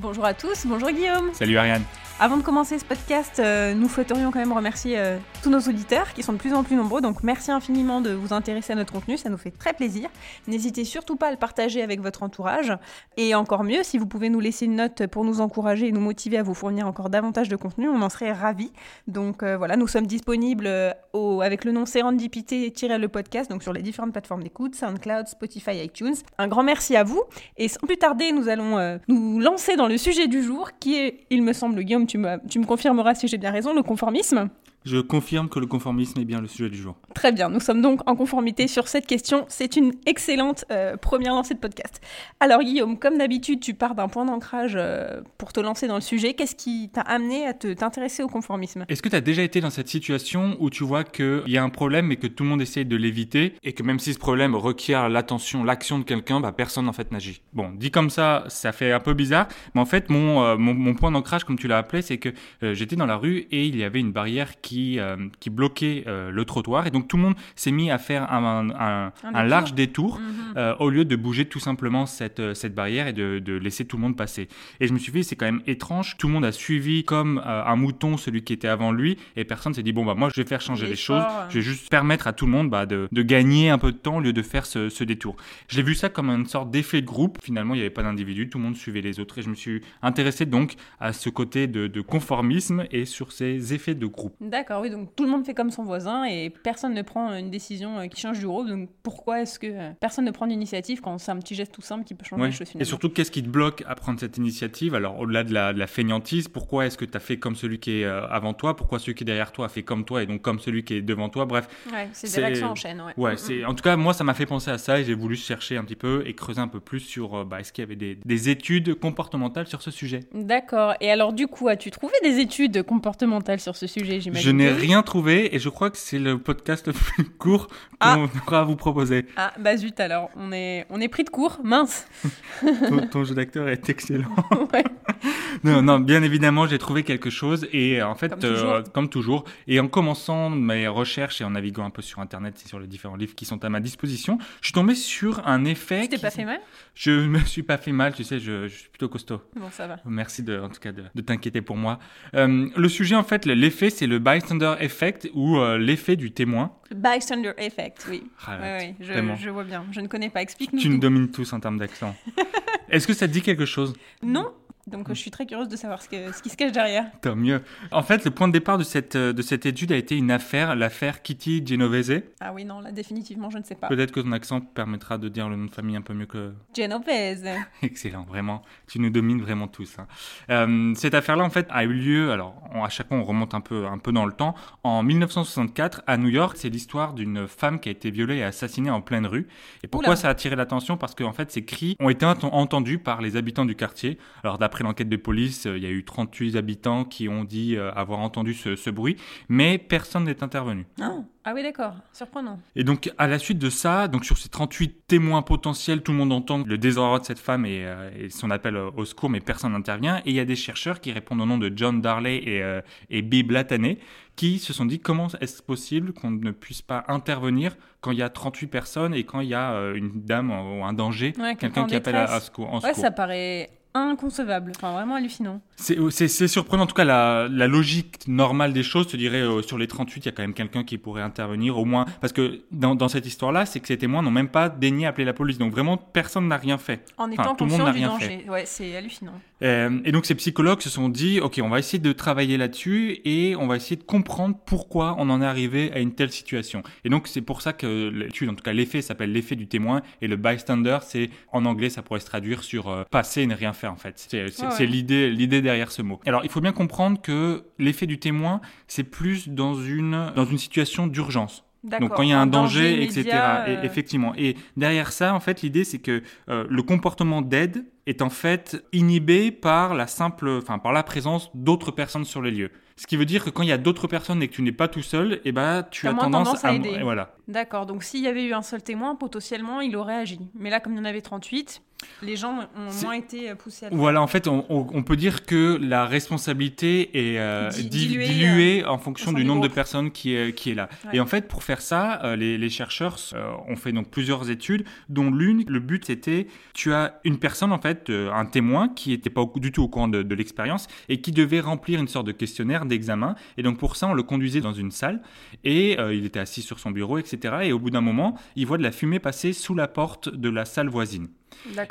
Bonjour à tous, bonjour Guillaume. Salut Ariane. Avant de commencer ce podcast, euh, nous souhaiterions quand même remercier euh, tous nos auditeurs qui sont de plus en plus nombreux. Donc merci infiniment de vous intéresser à notre contenu, ça nous fait très plaisir. N'hésitez surtout pas à le partager avec votre entourage. Et encore mieux, si vous pouvez nous laisser une note pour nous encourager et nous motiver à vous fournir encore davantage de contenu, on en serait ravis. Donc euh, voilà, nous sommes disponibles au, avec le nom Serendipité-le podcast, donc sur les différentes plateformes d'écoute, SoundCloud, Spotify, iTunes. Un grand merci à vous. Et sans plus tarder, nous allons nous lancer dans le sujet du jour qui est, il me semble, Guillaume, tu me, tu me confirmeras si j'ai bien raison, le conformisme. Je confirme que le conformisme est bien le sujet du jour. Très bien, nous sommes donc en conformité sur cette question. C'est une excellente euh, première lancée de podcast. Alors Guillaume, comme d'habitude, tu pars d'un point d'ancrage euh, pour te lancer dans le sujet. Qu'est-ce qui t'a amené à te, t'intéresser au conformisme? Est-ce que tu as déjà été dans cette situation où tu vois qu'il y a un problème mais que tout le monde essaye de l'éviter et que même si ce problème requiert l'attention, l'action de quelqu'un, bah, personne en fait n'agit? Bon, dit comme ça, ça fait un peu bizarre, mais en fait mon, euh, mon, mon, point d'ancrage, comme tu l'as appelé, c'est que j'étais dans la rue et il y avait une barrière qui qui, euh, qui bloquait euh, le trottoir. Et donc tout le monde s'est mis à faire un, un, un, large détour mhm. euh, au lieu de bouger tout simplement cette, cette barrière et de, de, laisser tout le monde passer. Et je me suis dit, c'est quand même étrange. Tout le monde a suivi comme un mouton celui qui était avant lui et personne s'est dit, bon, bah moi je vais faire changer les, choses. Je vais juste permettre à tout le monde bah, de, de, gagner un peu de temps au lieu de faire ce, ce détour. J'ai vu ça comme une sorte d'effet de groupe. Finalement, il n'y avait pas d'individu, tout le monde suivait les autres. Et je me suis intéressé donc à ce côté de, de conformisme et sur ces effets de groupe. D'accord, oui, donc tout le monde fait comme son voisin et personne ne prend une décision euh, qui change du groupe. Donc pourquoi est-ce que euh, personne ne prend l'initiative quand c'est un petit geste tout simple qui peut changer les choses finalement Et surtout, qu'est-ce qui te bloque à prendre cette initiative? Alors, au-delà de la, de la fainéantise, pourquoi est-ce que tu as fait comme celui qui est euh, avant toi? Pourquoi celui qui est derrière toi a fait comme toi et donc comme celui qui est devant toi? Bref. Ouais, c'est des réactions en chaîne. Ouais, ouais c'est... en tout cas, moi, ça m'a fait penser à ça et j'ai voulu chercher un petit peu et creuser un peu plus sur bah, est-ce qu'il y avait des, des études comportementales sur ce sujet? D'accord. Et alors, du coup, as-tu trouvé des études comportementales sur ce sujet j'imagine? Je n'ai rien trouvé et je crois que c'est le podcast le plus court ah. qu'on aura à vous proposer. Ah, bah zut alors, on est, on est pris de court, mince. ton, jeu d'acteur est excellent. ouais. non, non, bien évidemment, j'ai trouvé quelque chose et en fait, euh, comme toujours. et en commençant mes recherches et en naviguant un peu sur Internet et sur les différents livres qui sont à ma disposition, je suis tombé sur un effet. Tu t'es pas fait mal? Je me suis pas fait mal, tu sais, je, je, suis plutôt costaud. Bon, ça va. Merci de, en tout cas de, de t'inquiéter pour moi. Euh, le sujet, en fait, l'effet, c'est le bystander effect ou euh, l'effet du témoin. Bystander effect, oui. Ah, oui, oui, je, je, vois bien. Je ne connais pas. Explique-nous. Tu nous domines tous en termes d'accent. Est-ce que ça te dit quelque chose? Non, donc je suis très curieuse de savoir ce, que, ce, qui se cache derrière. Tant mieux. En fait, le point de départ de cette, de cette étude a été une affaire, l'affaire Kitty Genovese. Ah oui, non, là définitivement, je ne sais pas. Peut-être que ton accent permettra de dire le nom de famille un peu mieux que... Genovese. Excellent, vraiment. Tu nous domines vraiment tous. Hein. Euh, cette affaire-là, en fait, a eu lieu, alors à chaque fois on remonte un peu, un peu dans le temps, en 1964 à New York. C'est l'histoire d'une femme qui a été violée et assassinée en pleine rue. Et pourquoi ça a attiré l'attention? Parce qu'en en fait, ces cris ont été entendus par les habitants du quartier. Alors d'après l'enquête de police, euh, il y a eu 38 habitants qui ont dit euh, avoir entendu ce, bruit, mais personne n'est intervenu. Ah. ah oui, d'accord, surprenant. Et donc, à la suite de ça, donc sur ces 38 témoins potentiels, tout le monde entend le désarroi de cette femme et, euh, son appel au secours, mais personne n'intervient. Et il y a des chercheurs qui répondent au nom de John Darley et, et Bib Latané, qui se sont dit comment est-ce possible qu'on ne puisse pas intervenir quand il y a 38 personnes et quand il y a une dame ou un danger, quelqu'un qui appelle à, secours. ouais, ça paraît inconcevable, enfin vraiment hallucinant. C'est surprenant, en tout cas la, la, logique normale des choses, te dirais euh, sur les 38, il y a quand même quelqu'un qui pourrait intervenir au moins, parce que dans, dans cette histoire-là, c'est que ces témoins n'ont même pas daigné appeler la police, donc vraiment personne n'a rien fait. En étant tout le monde n'a rien danger. fait. Ouais, c'est hallucinant. Euh, et donc ces psychologues se sont dit, ok, on va essayer de travailler là-dessus et on va essayer de comprendre pourquoi on en est arrivé à une telle situation. Et donc c'est pour ça que l'étude, en tout cas l'effet s'appelle l'effet du témoin et le bystander, c'est en anglais ça pourrait se traduire sur euh, passer et ne rien faire en fait. C'est l'idée l'idée derrière ce mot. Alors il faut bien comprendre que l'effet du témoin, c'est plus dans une dans une situation d'urgence. Donc quand il y a un, danger, etc. Et, effectivement. Et derrière ça, en fait, l'idée c'est que euh, le comportement d'aide est en fait inhibé par la simple, enfin par la présence d'autres personnes sur les lieux. Ce qui veut dire que quand il y a d'autres personnes et que tu n'es pas tout seul, eh ben, tu as, tendance, à, aider. Et voilà. D'accord, donc s'il y avait eu un seul témoin, potentiellement, il aurait agi. Mais là, comme il y en avait 38, les gens ont moins été poussés à Voilà, en fait, on, peut dire que la responsabilité est euh, diluée, euh, en fonction du nombre de personnes qui est, qui est là. Et en fait, pour faire ça, euh, les, chercheurs ont fait donc plusieurs études, dont l'une, le but c'était, tu as une personne en fait euh, un témoin qui n'était pas du tout au courant de, l'expérience et qui devait remplir une sorte de questionnaire d'examen. Et donc pour ça, on le conduisait dans une salle et euh, il était assis sur son bureau, etc. Et au bout d'un moment, il voit de la fumée passer sous la porte de la salle voisine.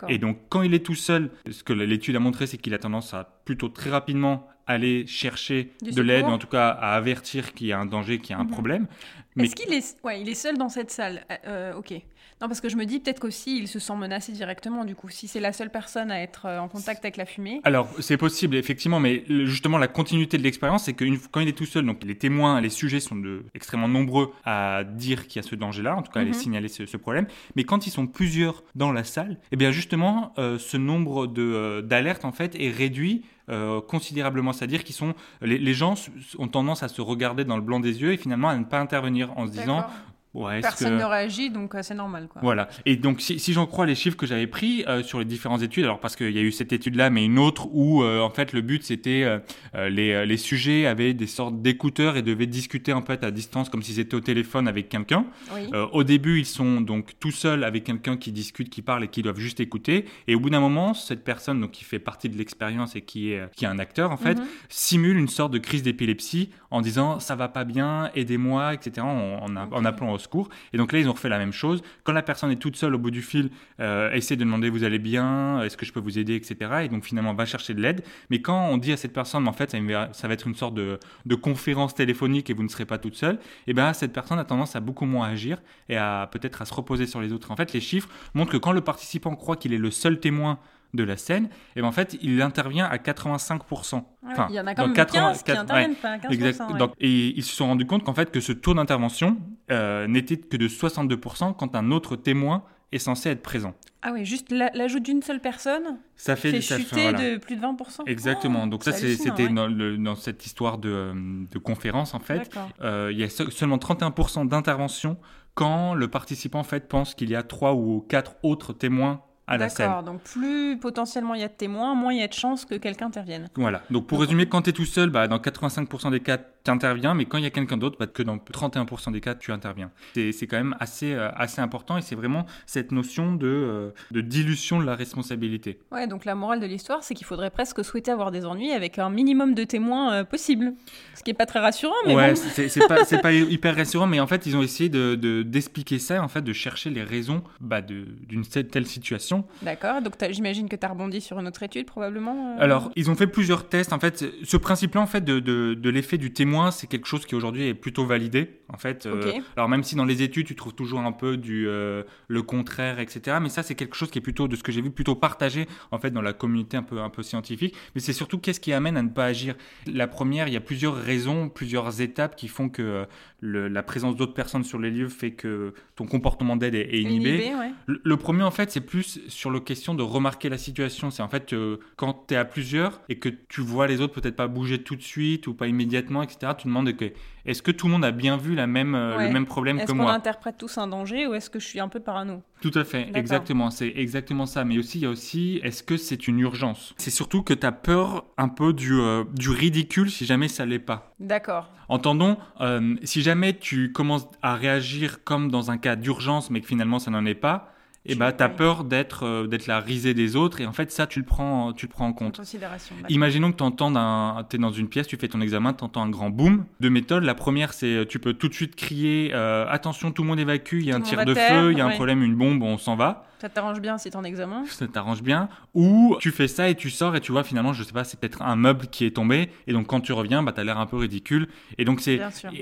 Et donc quand il est tout seul, ce que l'étude a montré, c'est qu'il a tendance à plutôt très rapidement aller chercher de l'aide, en tout cas à avertir qu'il y a un danger, qu'il y a un mhm. problème. Est-ce qu'il est... Ouais, il est seul dans cette salle? Euh, Ok. Non, parce que je me dis peut-être qu'aussi il se sent menacé directement, du coup, si c'est la seule personne à être euh, en contact avec la fumée. Alors, c'est possible, effectivement, mais justement, la continuité de l'expérience, c'est que quand il est tout seul, donc les témoins, les sujets sont de, extrêmement nombreux à dire qu'il y a ce danger-là, en tout cas à les mhm. signaler ce, problème, mais quand ils sont plusieurs dans la salle, eh bien justement, euh, ce nombre d'alertes, en fait, est réduit euh, considérablement. C'est-à-dire qu'ils sont, les, les, gens ont tendance à se regarder dans le blanc des yeux et finalement à ne pas intervenir en se disant Personne ne réagit, donc euh, c'est normal. Quoi. Voilà. Et donc, si, si j'en crois les chiffres que j'avais pris euh, sur les différentes études, alors parce qu'il y a eu cette étude-là, mais une autre où, euh, en fait, le but, c'était les, les sujets avaient des sortes d'écouteurs et devaient discuter, en fait, à distance, comme s'ils étaient au téléphone avec quelqu'un. au début, ils sont donc tout seuls avec quelqu'un qui discute, qui parle et qui doivent juste écouter. Et au bout d'un moment, cette personne, donc, qui fait partie de l'expérience et qui est, qui est un acteur, en fait, mhm. simule une sorte de crise d'épilepsie en disant ça va pas bien, aidez-moi, etc., en, en, appelant au secours. Et donc là, ils ont refait la même chose. Quand la personne est toute seule au bout du fil, euh, essaie de demander vous allez bien, est-ce que je peux vous aider, etc. Et donc finalement, va chercher de l'aide. Mais quand on dit à cette personne, en fait, ça, va être une sorte de, conférence téléphonique et vous ne serez pas toute seule, et eh bien cette personne a tendance à beaucoup moins agir et à peut-être à se reposer sur les autres. En fait, les chiffres montrent que quand le participant croit qu'il est le seul témoin de la scène, et ben en fait, il intervient à 85%. enfin, il y en a quand même 15 qui interviennent, pas 15%. Donc, et ils se sont rendus compte qu'en fait, que ce taux d'intervention euh, n'était que de 62% quand un autre témoin est censé être présent. Ah oui, juste l'ajout d'une seule personne ça fait, ça chuter de plus de 20%. Exactement. Donc ça, c'était dans, cette histoire de, de conférence, en fait. Euh, il y a seulement 31% d'intervention quand le participant en fait, pense qu'il y a trois ou quatre autres témoins D'accord, donc plus potentiellement il y a de témoins, moins il y a de chances que quelqu'un intervienne. Voilà, donc pour résumer, quand tu es tout seul, bah, dans 85% des cas, tu interviens, mais quand il y a quelqu'un d'autre, bah, que dans 31% des cas, tu interviens. C'est quand même assez, euh, assez important et c'est vraiment cette notion de, euh, de dilution de la responsabilité. Ouais, donc la morale de l'histoire, c'est qu'il faudrait presque souhaiter avoir des ennuis avec un minimum de témoins euh, possible. Ce qui n'est pas très rassurant, mais ouais, c'est pas, pas hyper rassurant, mais en fait, ils ont essayé d'expliquer de, ça, en fait, de chercher les raisons bah, d'une telle situation D'accord, donc j'imagine que tu as rebondi sur une autre étude probablement euh Alors, ils ont fait plusieurs tests. En fait, ce principe-là en fait, de, de, l'effet du témoin, c'est quelque chose qui aujourd'hui est plutôt validé. En fait, euh, alors même si dans les études, tu trouves toujours un peu du euh, le contraire, etc. Mais ça, c'est quelque chose qui est plutôt, de ce que j'ai vu, plutôt partagé en fait dans la communauté un peu, un peu scientifique. Mais c'est surtout qu'est-ce qui amène à ne pas agir? La première, il y a plusieurs raisons, plusieurs étapes qui font que la présence d'autres personnes sur les lieux fait que ton comportement d'aide est, inhibé. le, premier, en fait, c'est plus sur la question de remarquer la situation. C'est en fait quand tu es à plusieurs et que tu vois les autres peut-être pas bouger tout de suite ou pas immédiatement, etc., tu demandes que est-ce que tout le monde a bien vu la même, euh, le même problème que moi? Est-ce qu'on interprète tous un danger ou est-ce que je suis un peu parano? Tout à fait, exactement. C'est exactement ça. Mais aussi, il y a aussi, est-ce que c'est une urgence? C'est surtout que tu as peur un peu du, euh, du ridicule si jamais ça l'est pas. D'accord. Entendons, euh, si jamais tu commences à réagir comme dans un cas d'urgence, mais que finalement ça n'en est pas, et bah, tu as peur d'être euh, d'être la risée des autres et en fait ça tu le prends tu le prends en compte. Considération, Imaginons que tu entends tu es dans une pièce, tu fais ton examen, tu entends un grand boom. Deux méthodes, la première c'est euh, tu peux tout de suite crier euh, attention tout le monde évacue, il y a un tir de feu, il y a un problème, une bombe, on s'en va. Ça t'arrange bien si t'es en examen? Ça t'arrange bien. Ou tu fais ça et tu sors et tu vois finalement, je sais pas, c'est peut-être un meuble qui est tombé. Et donc quand tu reviens, bah, t'as l'air un peu ridicule. Et donc c'est.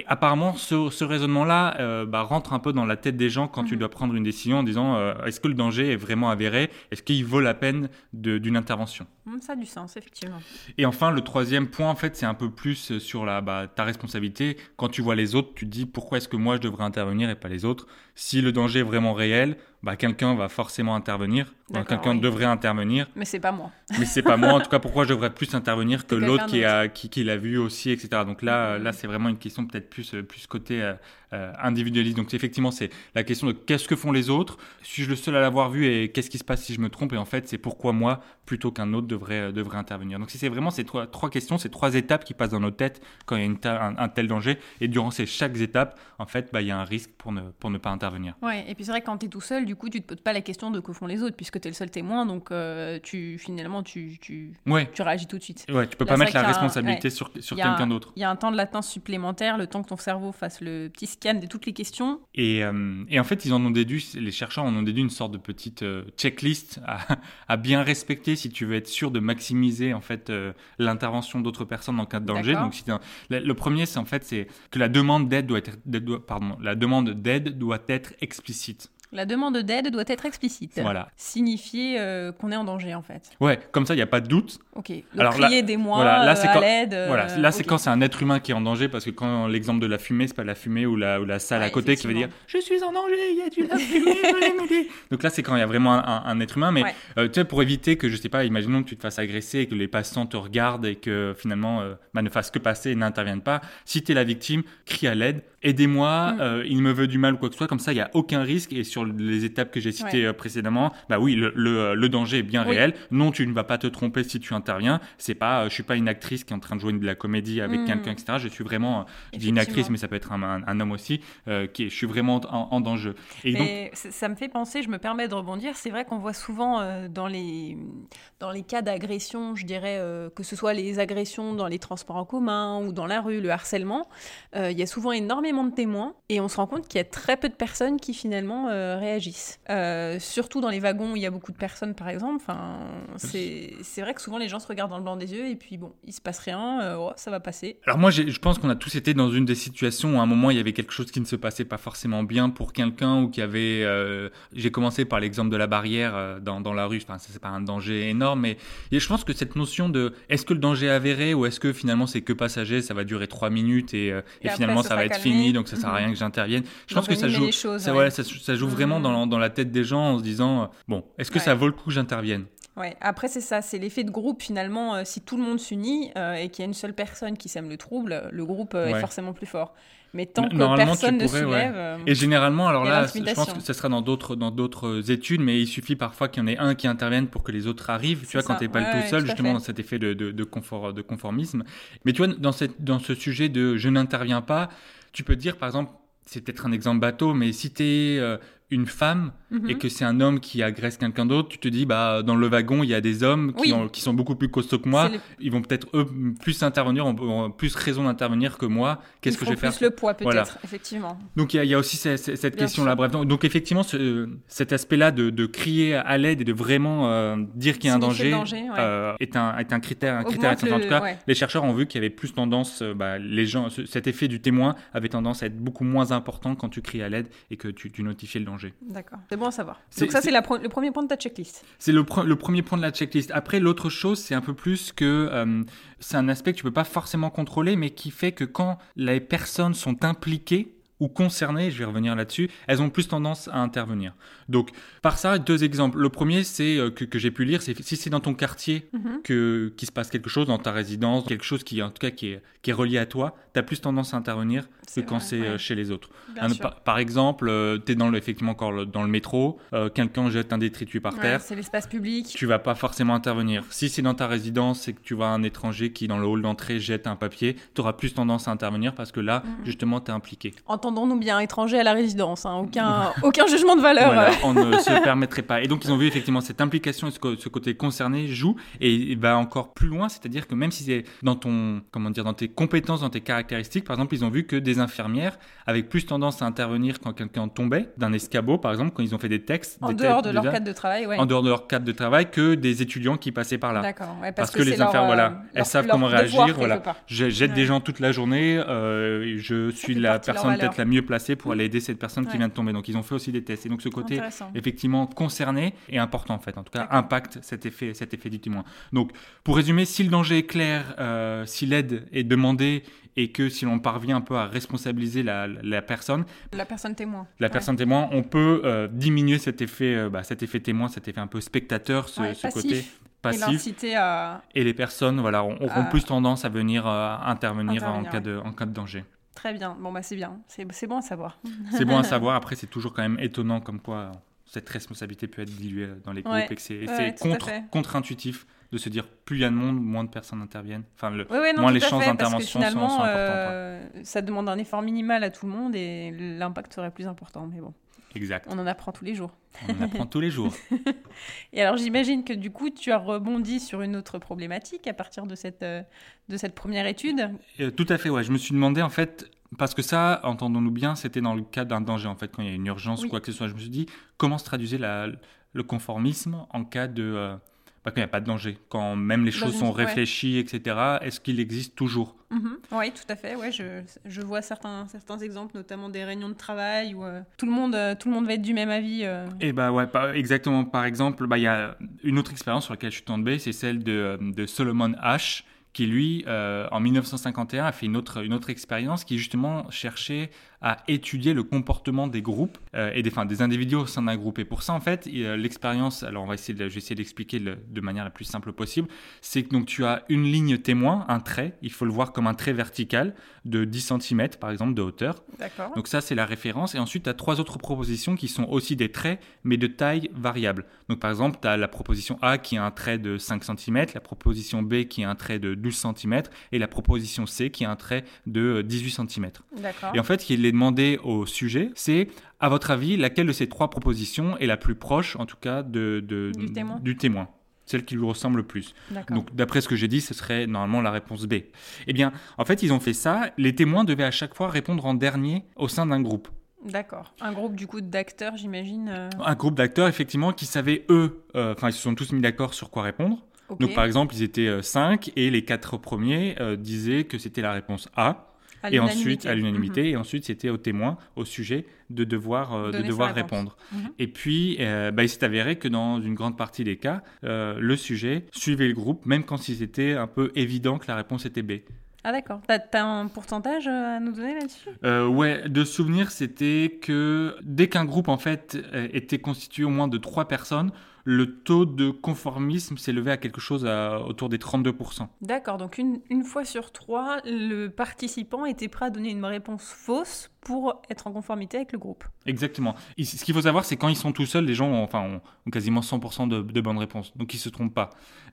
Apparemment, ce, ce raisonnement-là euh, bah, rentre un peu dans la tête des gens quand tu mhm. dois prendre une décision en disant euh, est-ce que le danger est vraiment avéré? Est-ce qu'il vaut la peine d'une intervention? Mmh, Ça a du sens, effectivement. Et enfin, le troisième point, en fait, c'est un peu plus sur la, bah, ta responsabilité. Quand tu vois les autres, tu te dis pourquoi est-ce que moi je devrais intervenir et pas les autres? Si le danger est vraiment réel, bah, quelqu'un va forcément intervenir, quelqu'un devrait intervenir. Mais c'est pas moi. Mais c'est pas moi. En tout cas, pourquoi je devrais plus intervenir que l'autre qui, a, qui, qui l'a vu aussi, etc. Donc là, là, c'est vraiment une question peut-être plus, plus côté euh, euh, individualiste. Donc effectivement, c'est la question de qu'est-ce que font les autres Suis-je le seul à l'avoir vu et qu'est-ce qui se passe si je me trompe? Et en fait, c'est pourquoi moi plutôt qu'un autre devrait, euh, devrait intervenir. Donc c'est vraiment ces trois, trois questions, ces trois étapes qui passent dans nos têtes quand il y a une un, tel danger. Et durant ces chaque étape, en fait, bah, il y a un risque pour ne, pour ne pas intervenir. Ouais. Et puis c'est vrai que quand tu es tout seul, du coup, tu te poses pas la question de que font les autres, puisque que tu es le seul témoin, donc euh, tu, finalement, tu, tu, Ouais. tu réagis tout de suite. Ouais, tu peux Là, pas mettre la un- responsabilité sur, sur quelqu'un d'autre. Il y a un temps de latence supplémentaire, le temps que ton cerveau fasse le petit scan de toutes les questions. Et, euh, et en fait, ils en ont déduit, les chercheurs en ont déduit une sorte de petite euh, checklist à, à bien respecter si tu veux être sûr de maximiser en fait l'intervention d'autres personnes en cas de danger. Donc, si le, le premier, c'est en fait c'est que la demande d'aide doit être, doit- pardon, la demande d'aide doit être explicite. La demande d'aide doit être explicite. Voilà. Signifier euh, qu'on est en danger, en fait. Ouais, comme ça, il n'y a pas de doute. Ok. Donc Alors crier des mois voilà, là, c'est à quand- l'aide. euh, Voilà, là c'est quand c'est un être humain qui est en danger parce que quand l'exemple de la fumée, c'est pas la fumée ou la, ou la salle à côté qui va dire je suis en danger, il y a de la fumée. Donc là c'est quand il y a vraiment un, un- un être humain, mais Ouais. euh, tu sais pour éviter que je sais pas, imaginons que tu te fasses agresser et que les passants te regardent et que finalement euh, bah, ne fassent que passer et n'interviennent pas. Si tu es la victime, crie à l'aide, aidez-moi, Mm. euh, il me veut du mal ou quoi que ce soit, comme ça il y a aucun risque et sur les étapes que j'ai citées Ouais. euh, précédemment, bah oui le, le- le danger est bien Oui. réel. Non, tu ne vas pas te tromper si tu interviens. C'est pas, euh, je suis pas une actrice qui est en train de jouer de la comédie avec Mm. quelqu'un, etc. Je suis vraiment, euh, je dis une actrice, mais ça peut être un, un- un homme aussi, euh, qui est, je suis vraiment en, en danger. Et donc, Mais c- ça me fait penser, je me permets de rebondir, c'est vrai qu'on voit souvent euh, dans, les, dans les cas d'agression, je dirais euh, que ce soit les agressions dans les transports en commun ou dans la rue, le harcèlement, euh, il y a souvent énormément de témoins et on se rend compte qu'il y a très peu de personnes qui finalement euh, réagissent. Euh, surtout dans les wagons où il y a beaucoup de personnes par exemple, enfin, c'est vrai que souvent les gens se regardent dans le blanc des yeux et puis bon, il se passe rien, euh, oh, ça va passer. Alors moi, je pense qu'on a tous été dans une des situations où à un moment il y avait quelque chose qui ne se passait pas forcément bien pour quelqu'un ou qui avait. euh, J'ai commencé par l'exemple de la barrière euh, dans, dans la rue. Enfin, c'est pas un danger énorme, mais et je pense que cette notion de est-ce que le danger est avéré ou est-ce que finalement c'est que passager, ça va durer trois minutes et, euh, et Et après, finalement ça ça va être calmé. fini, donc ça sert à Mhm. rien que j'intervienne. Je pense que ça joue. les choses, ça, ouais. ouais, ça, ça joue vraiment Mhm. dans, dans la tête des gens en se disant euh, bon, est-ce que Ouais. ça vaut le coup que j'intervienne? Ouais, après c'est ça, c'est l'effet de groupe finalement. euh, si tout le monde s'unit euh, et qu'il y a une seule personne qui sème le trouble, le groupe euh, Ouais. est forcément plus fort. Mais tant que tu personne ne pourrais, soulève, ouais. Et généralement, alors là, je pense que ça sera dans d'autres dans d'autres études, mais il suffit parfois qu'il y en ait un qui intervienne pour que les autres arrivent. Tu vois, quand ça. t'es pas le tout seul, tout justement dans cet effet de, de, de confort, de conformisme. Mais tu vois, dans cette dans ce sujet de je n'interviens pas, tu peux dire par exemple, c'est peut-être un exemple bateau, mais si t'es euh, une femme mhm. et que c'est un homme qui agresse quelqu'un d'autre, tu te dis bah dans le wagon il y a des hommes qui, Oui. ont- qui sont beaucoup plus costauds que moi, le- ils vont peut-être eux plus intervenir, ont, plus raison d'intervenir que moi. Qu'est-ce que je vais faire plus le poids peut-être, Voilà. effectivement. donc il y, a- il y a aussi ce- ce- cette question-là. Bref, donc, donc effectivement, ce- cet aspect-là de, de crier à l'aide et de vraiment euh, dire qu'il y a un danger, le danger, ouais. euh, est, un, est un critère, un. En tout cas, ouais. les chercheurs ont vu qu'il y avait plus tendance, euh, bah, les gens, ce- cet effet du témoin avait tendance à être beaucoup moins important quand tu cries à l'aide et que tu, tu notifiais le danger. D'accord, c'est bon à savoir. Donc ça c'est- le premier point de ta checklist. C'est le, pre- le premier point de la checklist. Après, l'autre chose, c'est un peu plus que euh, c'est un aspect que tu peux pas forcément contrôler, mais qui fait que quand les personnes sont impliquées ou concernées, je vais revenir là-dessus, elles ont plus tendance à intervenir. Donc, par ça, deux exemples. Le premier, c'est euh, que, que j'ai pu lire, c'est si c'est dans ton quartier Mhm. que qu'il se passe quelque chose, dans ta résidence, quelque chose qui, en tout cas, qui est, qui est relié à toi, tu as plus tendance à intervenir que quand c'est euh, ouais. chez les autres. Un- par, par exemple, tu es dans le, effectivement encore le- dans le métro, euh, quelqu'un jette un détritus par Ouais, terre, c'est l'espace public. tu vas pas forcément intervenir. Si c'est dans ta résidence et que tu vois un étranger qui, dans le hall d'entrée, jette un papier, tu auras plus tendance à intervenir parce que là, Mhm. justement, tu es impliqué. Entendons-nous bien, étranger à la résidence, hein, aucun, aucun jugement de valeur. Voilà, euh. on ne se permettrait pas. Et donc, ils ont vu effectivement cette implication et ce, ce côté concerné joue et va encore plus loin, c'est-à-dire que même si c'est dans ton, comment dire, dans tes compétences, dans tes caractéristiques, par exemple, ils ont vu que des infirmières avaient plus tendance à intervenir quand quelqu'un tombait d'un escabeau, par exemple, quand ils ont fait des textes. En des dehors de leur cadre de travail, ouais. en dehors de leur cadre de travail, que des étudiants qui passaient par là. D'accord, ouais, Parce, parce, que, les infirmières, euh, voilà, elles leur- savent comment réagir. Voilà, jette des gens toute la journée. euh, je suis la personne valeur. La mieux placée pour aller aider cette personne qui vient de tomber. Donc ils ont fait aussi des tests. Et donc ce côté effectivement concerné est important en fait. En tout cas, impacte cet effet, cet effet du témoin. Donc pour résumer, si le danger est clair, euh, si l'aide est demandée et que si l'on parvient un peu à responsabiliser la, la personne, La personne témoin. la Ouais. personne témoin, on peut euh, diminuer cet effet, euh, bah, cet effet témoin, cet effet un peu spectateur, ce, Ouais, ce passif. côté Et passif. à. Et les personnes voilà, auront plus tendance à venir euh, intervenir, Intervenir, en, cas de, en cas de danger. Très bien. Bon, bah, c'est bien. C'est bon à savoir. C'est bon à savoir. Après, c'est toujours quand même étonnant comme quoi cette responsabilité peut être diluée dans les groupes Ouais. et que c'est Ouais, contre, contre-intuitif de se dire plus il y a de monde, moins de personnes interviennent. Enfin, le, non, moins les chances fait, parce que d'intervention sont, importantes. euh, ça demande un effort minimal à tout le monde et l'impact serait plus important. Mais bon. Exact. On en apprend tous les jours. On en apprend tous les jours. Et alors j'imagine que du coup, tu as rebondi sur une autre problématique à partir de cette, euh, de cette première étude. Euh, tout à fait, ouais. Je me suis demandé en fait, parce que ça, entendons-nous bien, c'était dans le cas d'un danger en fait, quand il y a une urgence ou quoi que ce soit. Je me suis dit, comment se traduisait la, le conformisme en cas de... Euh, bah, quand il n'y a pas de danger, quand même les choses sont réfléchies, etc., est-ce qu'il existe toujours? Mhm. Oui, tout à fait. Ouais, je, je, vois certains, certains exemples, notamment des réunions de travail où euh, tout, le monde, euh, tout le monde va être du même avis. Et euh. eh bah ouais, exactement. Par exemple, bah, il y a une autre expérience sur laquelle je suis tombé, c'est celle de, de Solomon Ash, qui lui, en 1951, a fait une autre, une autre expérience qui justement cherchait à étudier le comportement des groupes euh, et des, enfin, des individus au sein d'un groupe. Et pour ça, en fait, l'expérience, alors on va essayer de, essayer d'expliquer de manière la plus simple possible, c'est que donc tu as une ligne témoin, un trait, il faut le voir comme un trait vertical de 10 cm par exemple de hauteur. Donc ça, c'est la référence. Et ensuite, tu as trois autres propositions qui sont aussi des traits, mais de taille variable. Donc par exemple, tu as la proposition A qui a un trait de 5 cm, la proposition B qui a un trait de 12 cm et la proposition C qui a un trait de 18 cm. Et en fait, il est demandé au sujet, c'est à votre avis, laquelle de ces trois propositions est la plus proche, en tout cas, de, du témoin, celle qui lui ressemble le plus. Donc, d'après ce que j'ai dit, ce serait normalement la réponse B. Eh bien, en fait, ils ont fait ça. Les témoins devaient à chaque fois répondre en dernier au sein d'un groupe. D'accord. Un groupe du coup d'acteurs, j'imagine. Euh. Un groupe d'acteurs, effectivement, qui savaient eux, euh, enfin, ils se sont tous mis d'accord sur quoi répondre. Donc, par exemple, ils étaient euh, cinq et les quatre premiers disaient que c'était la réponse A et ensuite à l'unanimité, mhm. et ensuite c'était au témoin, au sujet, de devoir, euh, de devoir répondre. Mhm. Et puis, euh, bah, il s'est avéré que dans une grande partie des cas, euh, le sujet suivait le groupe, même quand c'était un peu évident que la réponse était B. Ah d'accord. T'as as un pourcentage à nous donner là-dessus? Ouais, de souvenir, c'était que dès qu'un groupe en fait était constitué au moins de trois personnes, le taux de conformisme levé à quelque chose autour des 32%. D'accord, donc une, une, fois sur trois, le participant était prêt à donner une réponse fausse pour être en conformité avec le groupe. Exactement. ce qu'il faut savoir, c'est quand ils sont tout seuls, les gens ont, enfin, ont, quasiment 100% de, bonnes réponses, donc ils ne se trompent pas.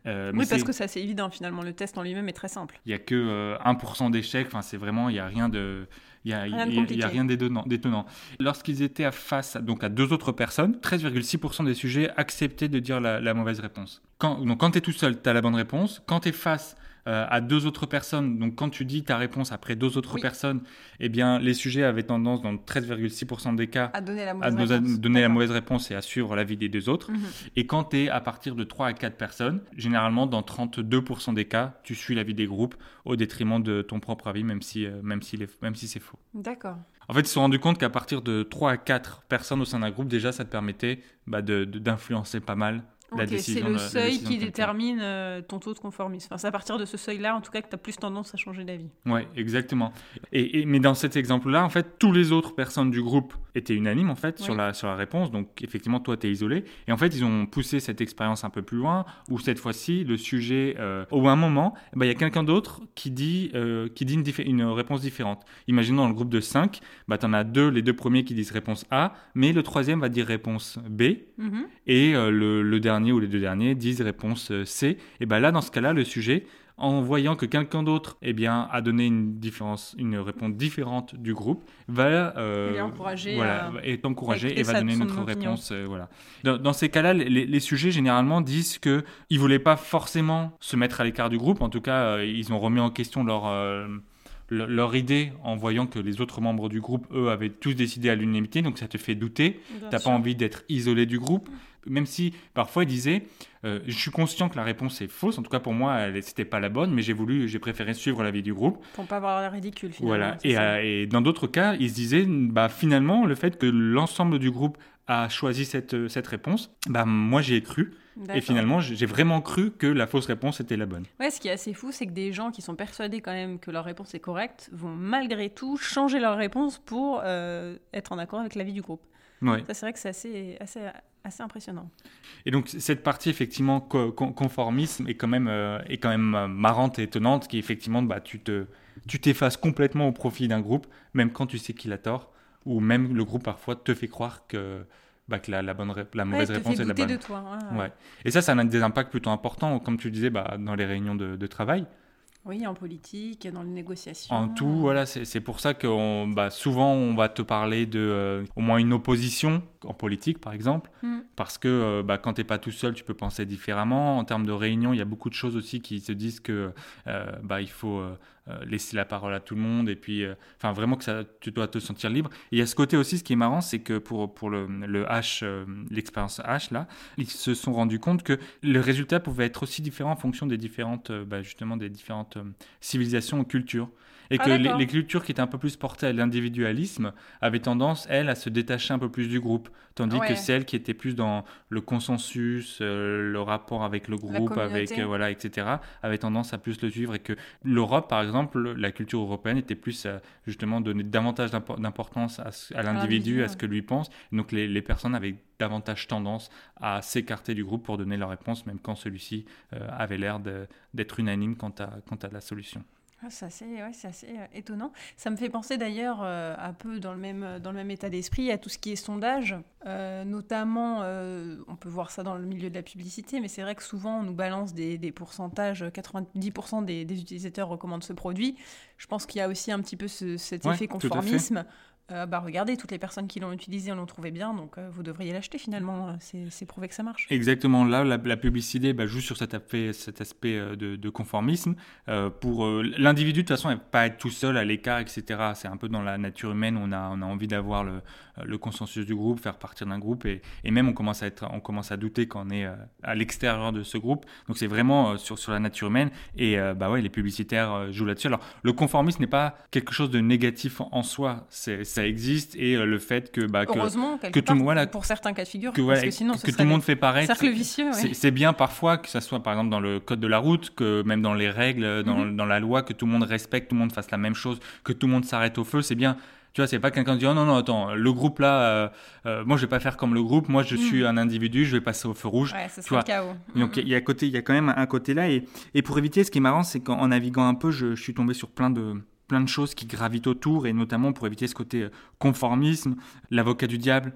Euh, oui, parce que c'est assez évident finalement, le test en lui-même est très simple. Il n'y a que 1% euh, d'échecs, enfin, c'est vraiment, il n'y a rien de... Il n'y a, a, rien d'étonnant. Lorsqu'ils étaient face donc à deux autres personnes, 13,6% des sujets acceptaient de dire la, mauvaise réponse. Quand, donc quand tu es tout seul, tu as la bonne réponse. Quand tu es face euh, à deux autres personnes. Donc quand tu dis ta réponse après deux autres personnes, eh bien les sujets avaient tendance dans 13,6% des cas à donner, la mauvaise, réponse. donner la mauvaise réponse et à suivre l'avis des deux autres. Mhm. Et quand tu es à partir de 3 à 4 personnes, généralement dans 32% des cas, tu suis l'avis des groupes au détriment de ton propre avis, même si, euh, même si, même si c'est faux. D'accord. En fait, ils se sont rendus compte qu'à partir de 3 à 4 personnes au sein d'un groupe, déjà, ça te permettait bah, d'influencer pas mal c'est le seuil qui détermine euh, ton taux de conformisme. Enfin, c'est à partir de ce seuil-là, en tout cas, que tu as plus tendance à changer d'avis. Oui, exactement. Et, mais dans cet exemple-là, en fait, tous les autres personnes du groupe étaient unanimes, en fait, sur, la, sur la réponse. Donc, effectivement, toi, tu es isolé. Et en fait, ils ont poussé cette expérience un peu plus loin, où cette fois-ci, le sujet, euh, au un moment, eh ben, il y a quelqu'un d'autre qui dit, euh, qui dit une, une, réponse différente. Imaginons dans le groupe de 5, bah, tu en as deux, les deux premiers qui disent réponse A, mais le troisième va dire réponse B, mm-hmm. et le, le dernier ou les deux derniers disent réponse euh, C, et bien là, dans ce cas-là, le sujet, en voyant que quelqu'un d'autre eh bien, a donné une, différence, une réponse différente du groupe, va euh, encourager voilà, est encouragé et va donner notre réponse. Euh, voilà. Dans, ces cas-là, les, sujets généralement disent qu'ils ne voulaient pas forcément se mettre à l'écart du groupe. En tout cas, ils ont remis en question leur leur idée en voyant que les autres membres du groupe, eux, avaient tous décidé à l'unanimité, donc ça te fait douter. Tu n'as pas envie d'être isolé du groupe. Même si parfois ils disaient, euh, je suis conscient que la réponse est fausse, en tout cas pour moi, c'était pas la bonne, mais j'ai voulu, j'ai préféré suivre l'avis du groupe. Pour pas avoir l'air ridicule finalement. Voilà. Et, euh, et, dans d'autres cas, ils se disaient, bah finalement, le fait que l'ensemble du groupe a choisi cette, cette réponse, bah moi j'y ai cru. Et finalement, j'ai vraiment cru que la fausse réponse était la bonne. Ouais, ce qui est assez fou, c'est que des gens qui sont persuadés quand même que leur réponse est correcte vont malgré tout changer leur réponse pour euh, être en accord avec l'avis du groupe. Ouais. Ça, c'est vrai que c'est assez, assez, assez impressionnant. Et donc, cette partie, effectivement, conformisme est quand même, euh, est quand même euh, marrante et étonnante, qui effectivement, bah, tu te, tu t'effaces complètement au profit d'un groupe, même quand tu sais qu'il a tort, ou même le groupe parfois te fait croire que bah, que la, la, bonne la mauvaise réponse est la bonne. De toi, ouais. Et ça, ça a des impacts plutôt importants, comme tu disais, bah, dans les réunions de, travail. Oui, en politique, dans les négociations. En tout, voilà, c'est pour ça que bah, souvent on va te parler de euh, au moins une opposition en politique, par exemple, mm. parce que euh, bah, quand tu n'es pas tout seul, tu peux penser différemment. En termes de réunion, il y a beaucoup de choses aussi qui se disent que euh, bah, il faut laisser la parole à tout le monde et puis, enfin, vraiment que ça, tu dois te sentir libre. Et il y a ce côté aussi, ce qui est marrant, c'est que pour, pour le, H, l'expérience H, là, ils se sont rendus compte que le résultat pouvait être aussi différent en fonction des différentes, bah, justement, des différentes euh, civilisations ou cultures. Et ah, que les, cultures qui étaient un peu plus portées à l'individualisme avaient tendance, elles, à se détacher un peu plus du groupe. Tandis que celles qui étaient plus dans le consensus, euh, le rapport avec le groupe, avec, euh, voilà, etc., avaient tendance à plus le suivre. Et que l'Europe, par exemple, la culture européenne était plus, justement, donner davantage d'importance à, l'individu, à ce que lui pense. donc les, les personnes avaient davantage tendance à s'écarter du groupe pour donner leur réponse, même quand celui-ci euh, avait l'air d'être unanime quant à, quant à la solution. Ah, c'est assez, assez euh, étonnant. Ça me fait penser d'ailleurs euh, un peu dans le même, dans le même état d'esprit à tout ce qui est sondage. notamment, on peut voir ça dans le milieu de la publicité, mais c'est vrai que souvent on nous balance des, des pourcentages, 90% des, des, utilisateurs recommandent ce produit. Je pense qu'il y a aussi un petit peu cet effet conformisme euh, bah regardez, toutes les personnes qui l'ont utilisé l'ont trouvé bien, donc euh, vous devriez l'acheter finalement, euh, c'est prouvé que ça marche. Exactement, là la, publicité bah, joue sur cet aspect, cet aspect de, conformisme. pour l'individu, de toute façon, pas être tout seul à l'écart, etc. C'est un peu dans la nature humaine, on a, on a envie d'avoir le, le, consensus du groupe, faire partir d'un groupe, et, et, même on commence, à être, on commence à douter quand on est à l'extérieur de ce groupe. Donc c'est vraiment sur, sur la nature humaine, et bah ouais, les publicitaires jouent là-dessus. Alors le conformisme n'est pas quelque chose de négatif en soi, ça existe et euh, le fait que bah, que, heureusement que tout, voilà, pour certains cas de figure que, parce que sinon que tout le monde fait pareil cercle vicieux c'est bien parfois que ça soit par exemple dans le code de la route que même dans les règles dans, mhm. dans la loi que tout le monde respecte tout le monde fasse la même chose que tout le monde s'arrête au feu c'est bien tu vois, c'est pas quelqu'un qui dit oh non non attends le groupe là, euh, euh, moi je vais pas faire comme le groupe, moi je suis mhm. un individu, je vais passer au feu rouge. Ouais, ça tu vois. le chaos. Donc il y a côté, il y a quand même un côté là et, et pour éviter, ce qui est marrant, c'est qu'en naviguant un peu, je, je suis tombé sur plein de plein de choses qui gravitent autour, et notamment pour éviter ce côté euh, conformisme, l'avocat du diable,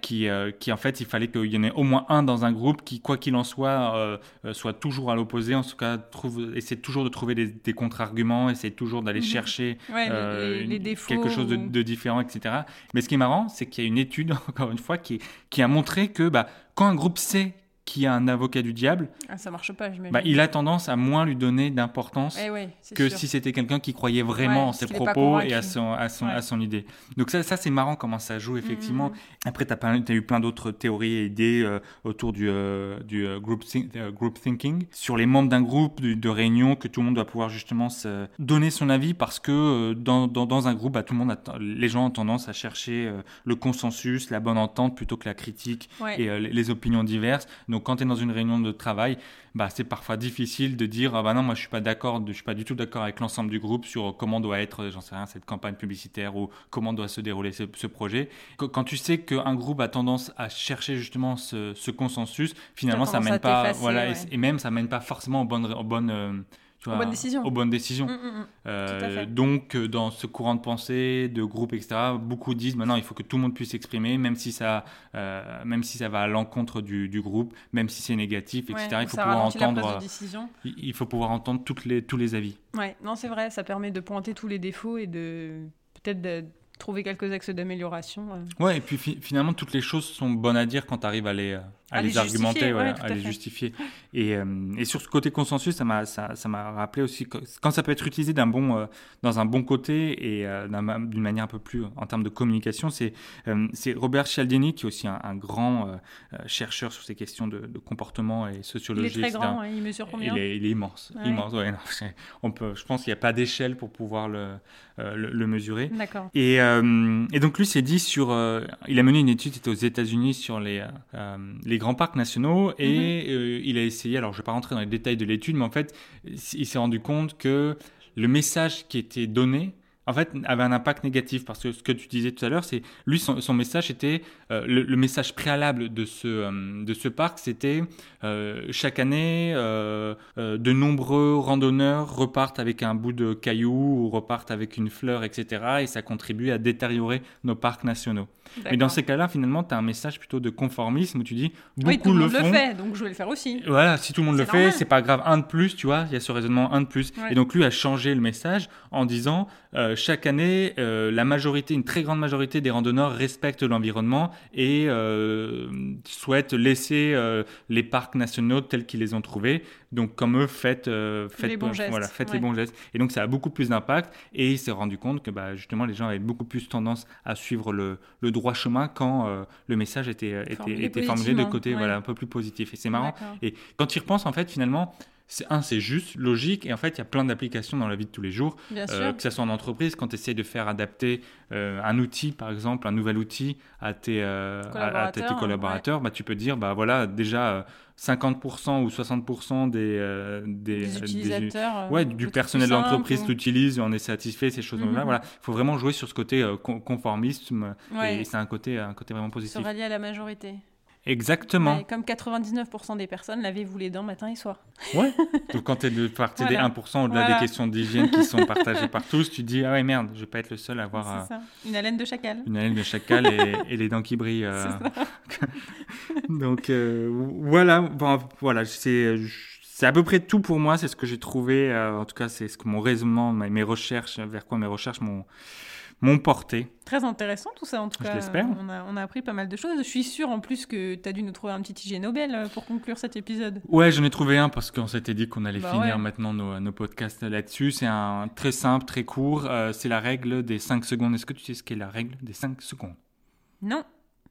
qui, euh, qui en fait, il fallait qu'il y en ait au moins un dans un groupe qui, quoi qu'il en soit, euh, soit toujours à l'opposé, en tout cas, trouve, essaie toujours de trouver des, contre-arguments, essaie toujours d'aller mhm. chercher quelque chose de, différent, etc. Mais ce qui est marrant, c'est qu'il y a une étude, encore une fois, qui, qui a montré que bah, quand un groupe sait qui a un avocat du diable, ah, ça marche pas, bah, il a tendance à moins lui donner d'importance eh que si c'était quelqu'un qui croyait vraiment en ses propos et à son, à son, à son idée. Donc ça, ça c'est marrant comment ça joue, effectivement. Mm, mm, mm. Après, tu as, as, eu plein d'autres théories et idées euh, autour du, euh, du euh, group, group thinking, sur les membres d'un groupe de, réunion, que tout le monde doit pouvoir justement se donner son avis parce que dans, dans, dans, un groupe, bah, tout le monde les gens ont tendance à chercher le consensus, la bonne entente plutôt que la critique et les, les opinions diverses. Donc quand tu es dans une réunion de travail, bah, c'est parfois difficile de dire ah bah non, moi je suis pas d'accord, je suis pas du tout d'accord avec l'ensemble du groupe sur comment doit être, j'en sais rien, cette campagne publicitaire ou comment doit se dérouler ce, projet. Quand tu sais qu'un groupe a tendance à chercher justement ce, consensus, finalement ça mène pas, voilà, et, même ça mène pas forcément aux bonnes, aux bonnes euh, aux bonnes décisions. Aux bonnes décisions. Mm, mm, mm. Euh, donc, euh, dans ce courant de pensée, de groupe, etc., beaucoup disent maintenant il faut que tout le monde puisse s'exprimer, même si ça, euh, même si ça va à l'encontre du, du, groupe, même si c'est négatif, etc. il faut pouvoir entendre. Il faut pouvoir entendre toutes les, tous les avis. Ouais, non, c'est vrai, ça permet de pointer tous les défauts et de peut-être de trouver quelques axes d'amélioration. Ouais, et puis finalement, toutes les choses sont bonnes à dire quand tu arrives à les, à, les, argumenter, à, les justifier. Et, euh, et, sur ce côté consensus, ça m'a ça, ça rappelé aussi que, quand ça peut être utilisé d'un bon, euh, dans un bon côté et euh, d'une manière un peu plus en termes de communication, c'est Robert Cialdini qui est aussi un, grand chercheur sur ces questions de, comportement et sociologie. Il est très grand, il mesure combien il est, il est, immense, immense. Ouais, on peut, je pense qu'il n'y a pas d'échelle pour pouvoir le, le, mesurer. D'accord. Et, et, donc lui s'est dit sur, il a mené une étude, c'était aux États-Unis sur les, les grands parcs nationaux et mhm. euh, il a essayé, alors je ne vais pas rentrer dans les détails de l'étude, mais en fait, il s'est rendu compte que le message qui était donné en fait, avait un impact négatif parce que ce que tu disais tout à l'heure, c'est lui son, message était euh, le, message préalable de ce euh, de ce parc, c'était chaque année de nombreux randonneurs repartent avec un bout de caillou ou repartent avec une fleur, etc. Et ça contribue à détériorer nos parcs nationaux. Mais dans ces cas-là, finalement, tu as un message plutôt de conformisme où tu dis beaucoup oui, tout le, monde le fait, donc je vais le faire aussi. Voilà, si tout le monde le fait, c'est pas grave, un de plus, tu vois, il y a ce raisonnement un de plus. Et donc lui a changé le message en disant euh, chaque année, euh, la majorité, une très grande majorité des randonneurs respectent l'environnement et euh, souhaitent laisser les parcs nationaux tels qu'ils les ont trouvés. Donc comme eux, faites, faites, les, bons gestes, voilà, faites les bons gestes. Et donc ça a beaucoup plus d'impact et il s'est rendu compte que bah, justement les gens avaient beaucoup plus tendance à suivre le, le droit chemin quand le message était, était, était formulé de côté voilà, un peu plus positif. Et c'est marrant. Et quand il repense, en fait, finalement, un, c'est juste, logique, et en fait, il y a plein d'applications dans la vie de tous les jours, euh, que ce soit en entreprise, quand tu essaies de faire adapter euh, un outil, par exemple, un nouvel outil à tes, euh, à, tes collaborateurs, bah, tu peux dire, bah voilà, déjà 50% ou 60% des, des, utilisateurs, ouais, du personnel de l'entreprise l'utilise, on est satisfait, ces choses-là. Mhm. Voilà, il faut vraiment jouer sur ce côté conformisme, et c'est un côté, un côté vraiment positif. Se rallier à la majorité. Exactement. comme 99% des personnes, lavez-vous les dents matin et soir. Ouais. Donc quand tu es de partie des 1% au-delà des questions d'hygiène qui sont partagées par tous, tu te dis ah ouais merde, je vais pas être le seul à avoir euh, une haleine de chacal. Une haleine de chacal et, les dents qui brillent. Euh. Donc euh, voilà, bon, voilà, c'est c'est à peu près tout pour moi, c'est ce que j'ai trouvé en tout cas c'est ce que mon raisonnement, mes recherches vers quoi mes recherches m'ont m'ont porté. Très intéressant tout ça en tout cas. Je l'espère. On a, on a, appris pas mal de choses. Je suis sûre en plus que tu as dû nous trouver un petit IG Nobel euh, pour conclure cet épisode. Ouais, j'en ai trouvé un parce qu'on s'était dit qu'on allait bah finir maintenant nos, nos, podcasts là-dessus. C'est un très simple, très court. Euh, c'est la règle des 5 secondes. Est-ce que tu sais ce qu'est la règle des 5 secondes? Non.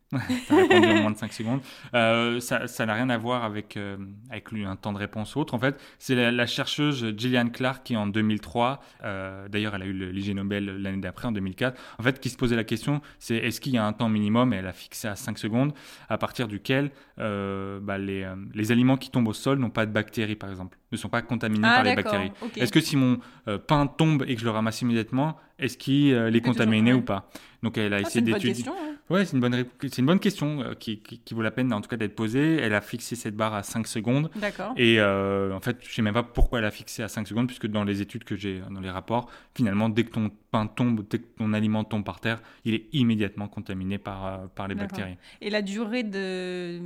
T'as répondu en moins de 5 secondes. Euh, ça n'a rien à voir avec, euh, avec un temps de réponse autre. En fait, c'est la, chercheuse Gillian Clark qui, en 2003, euh, d'ailleurs, elle a eu l'IG Nobel l'année d'après, en 2004, en fait, qui se posait la question, c'est est-ce qu'il y a un temps minimum, elle a fixé à 5 secondes, à partir duquel bah, les, les, aliments qui tombent au sol n'ont pas de bactéries, par exemple, ne sont pas contaminés ah, par les bactéries. Est-ce que si mon pain tombe et que je le ramasse immédiatement, est-ce qu'il est contaminé ou pas? Donc, elle a ah, essayé d'étudier. Ouais, c'est une bonne, c'est une bonne question euh, qui, qui, vaut la peine en tout cas d'être posée. Elle a fixé cette barre à 5 secondes. D'accord. Et euh, en fait, je sais même pas pourquoi elle a fixé à 5 secondes, puisque dans les études que j'ai, dans les rapports, finalement, dès que ton pain tombe, dès que ton aliment tombe par terre, il est immédiatement contaminé par, euh, par les bactéries. Et la durée, de,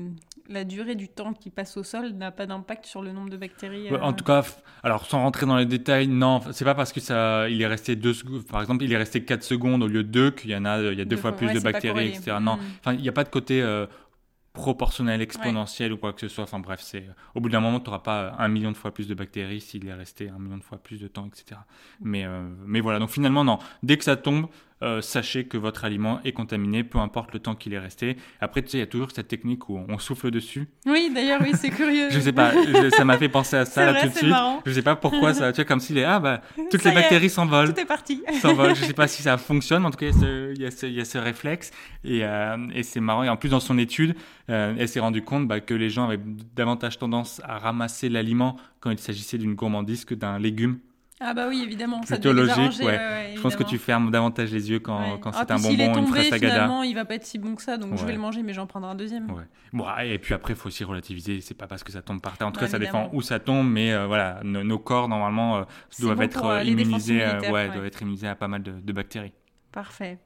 la durée du temps qui passe au sol n'a pas d'impact sur le nombre de bactéries En tout cas, alors sans rentrer dans les détails, non, c'est pas parce que ça, il est resté deux, par exemple, il est resté 4 secondes au lieu de 2 qu'il y en a, il y a deux, fois, plus de bactéries non, mm. enfin, il n'y a pas de côté euh, proportionnel, exponentiel ou quoi que ce soit. Enfin bref, c'est au bout d'un moment, tu n'auras pas un million de fois plus de bactéries s'il est resté un million de fois plus de temps, etc. Mm. Mais, euh, mais voilà, donc finalement, non. Dès que ça tombe, euh, sachez que votre aliment est contaminé, peu importe le temps qu'il est resté. Après, tu sais, il y a toujours cette technique où on souffle dessus. Oui, d'ailleurs, oui, c'est curieux. je sais pas, ça m'a fait penser à ça là, tout de suite. Marrant. Je sais pas pourquoi ça, tu vois, comme s'il est, ah bah, toutes les bactéries s'envolent. Tout est parti. s'envolent. Je sais pas si ça fonctionne, mais en tout cas, il y a ce, il y a ce, réflexe et, euh, et c'est marrant. Et en plus, dans son étude, euh, elle s'est rendue compte bah, que les gens avaient davantage tendance à ramasser l'aliment quand il s'agissait d'une gourmandise que d'un légume. Ah bah oui, évidemment. Plutôt ça logique, ouais. Je pense que tu fermes davantage les yeux quand, quand c'est ah, un bonbon, une fraise agada. finalement, il va pas être si bon que ça, donc je vais le manger, mais j'en prendrai un deuxième. Bon, et puis après, il faut aussi relativiser. C'est pas parce que ça tombe par terre. En tout cas, ça dépend où ça tombe, mais euh, voilà, nos, corps normalement euh, doivent être euh, immunisés, ouais, doivent être immunisés à pas mal de, de bactéries. Parfait.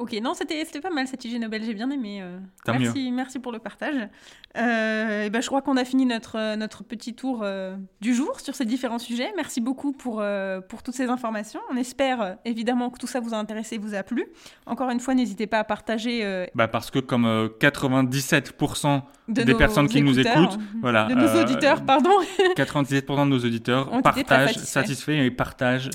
Ok, non, c'était pas mal cette IG Nobel, j'ai bien aimé. Euh. merci, merci pour le partage. Euh, et ben, je crois qu'on a fini notre, euh, notre petit tour du jour sur ces différents sujets. Merci beaucoup pour, pour toutes ces informations. On espère évidemment que tout ça vous a intéressé et vous a plu. Encore une fois, n'hésitez pas à partager. Bah parce que comme 97% des personnes qui nous écoutent, voilà, de nos auditeurs, pardon, 97% de nos auditeurs partagent, satisfaits et partagent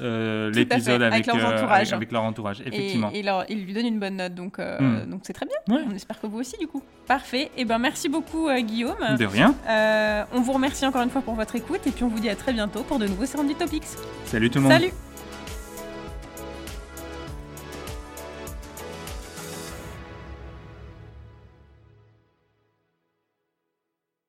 l'épisode avec, avec, leur entourage. avec, leur entourage, effectivement. Et, et ils lui donnent une bonne note, donc euh, hmm. donc c'est très bien. On espère que vous aussi, du coup. Parfait. Et eh ben merci beaucoup, euh, Guillaume. De rien. Euh, on vous remercie encore une fois pour votre écoute, et puis on vous dit à très bientôt pour de nouveaux Serendip Topics. Salut tout le monde. Salut.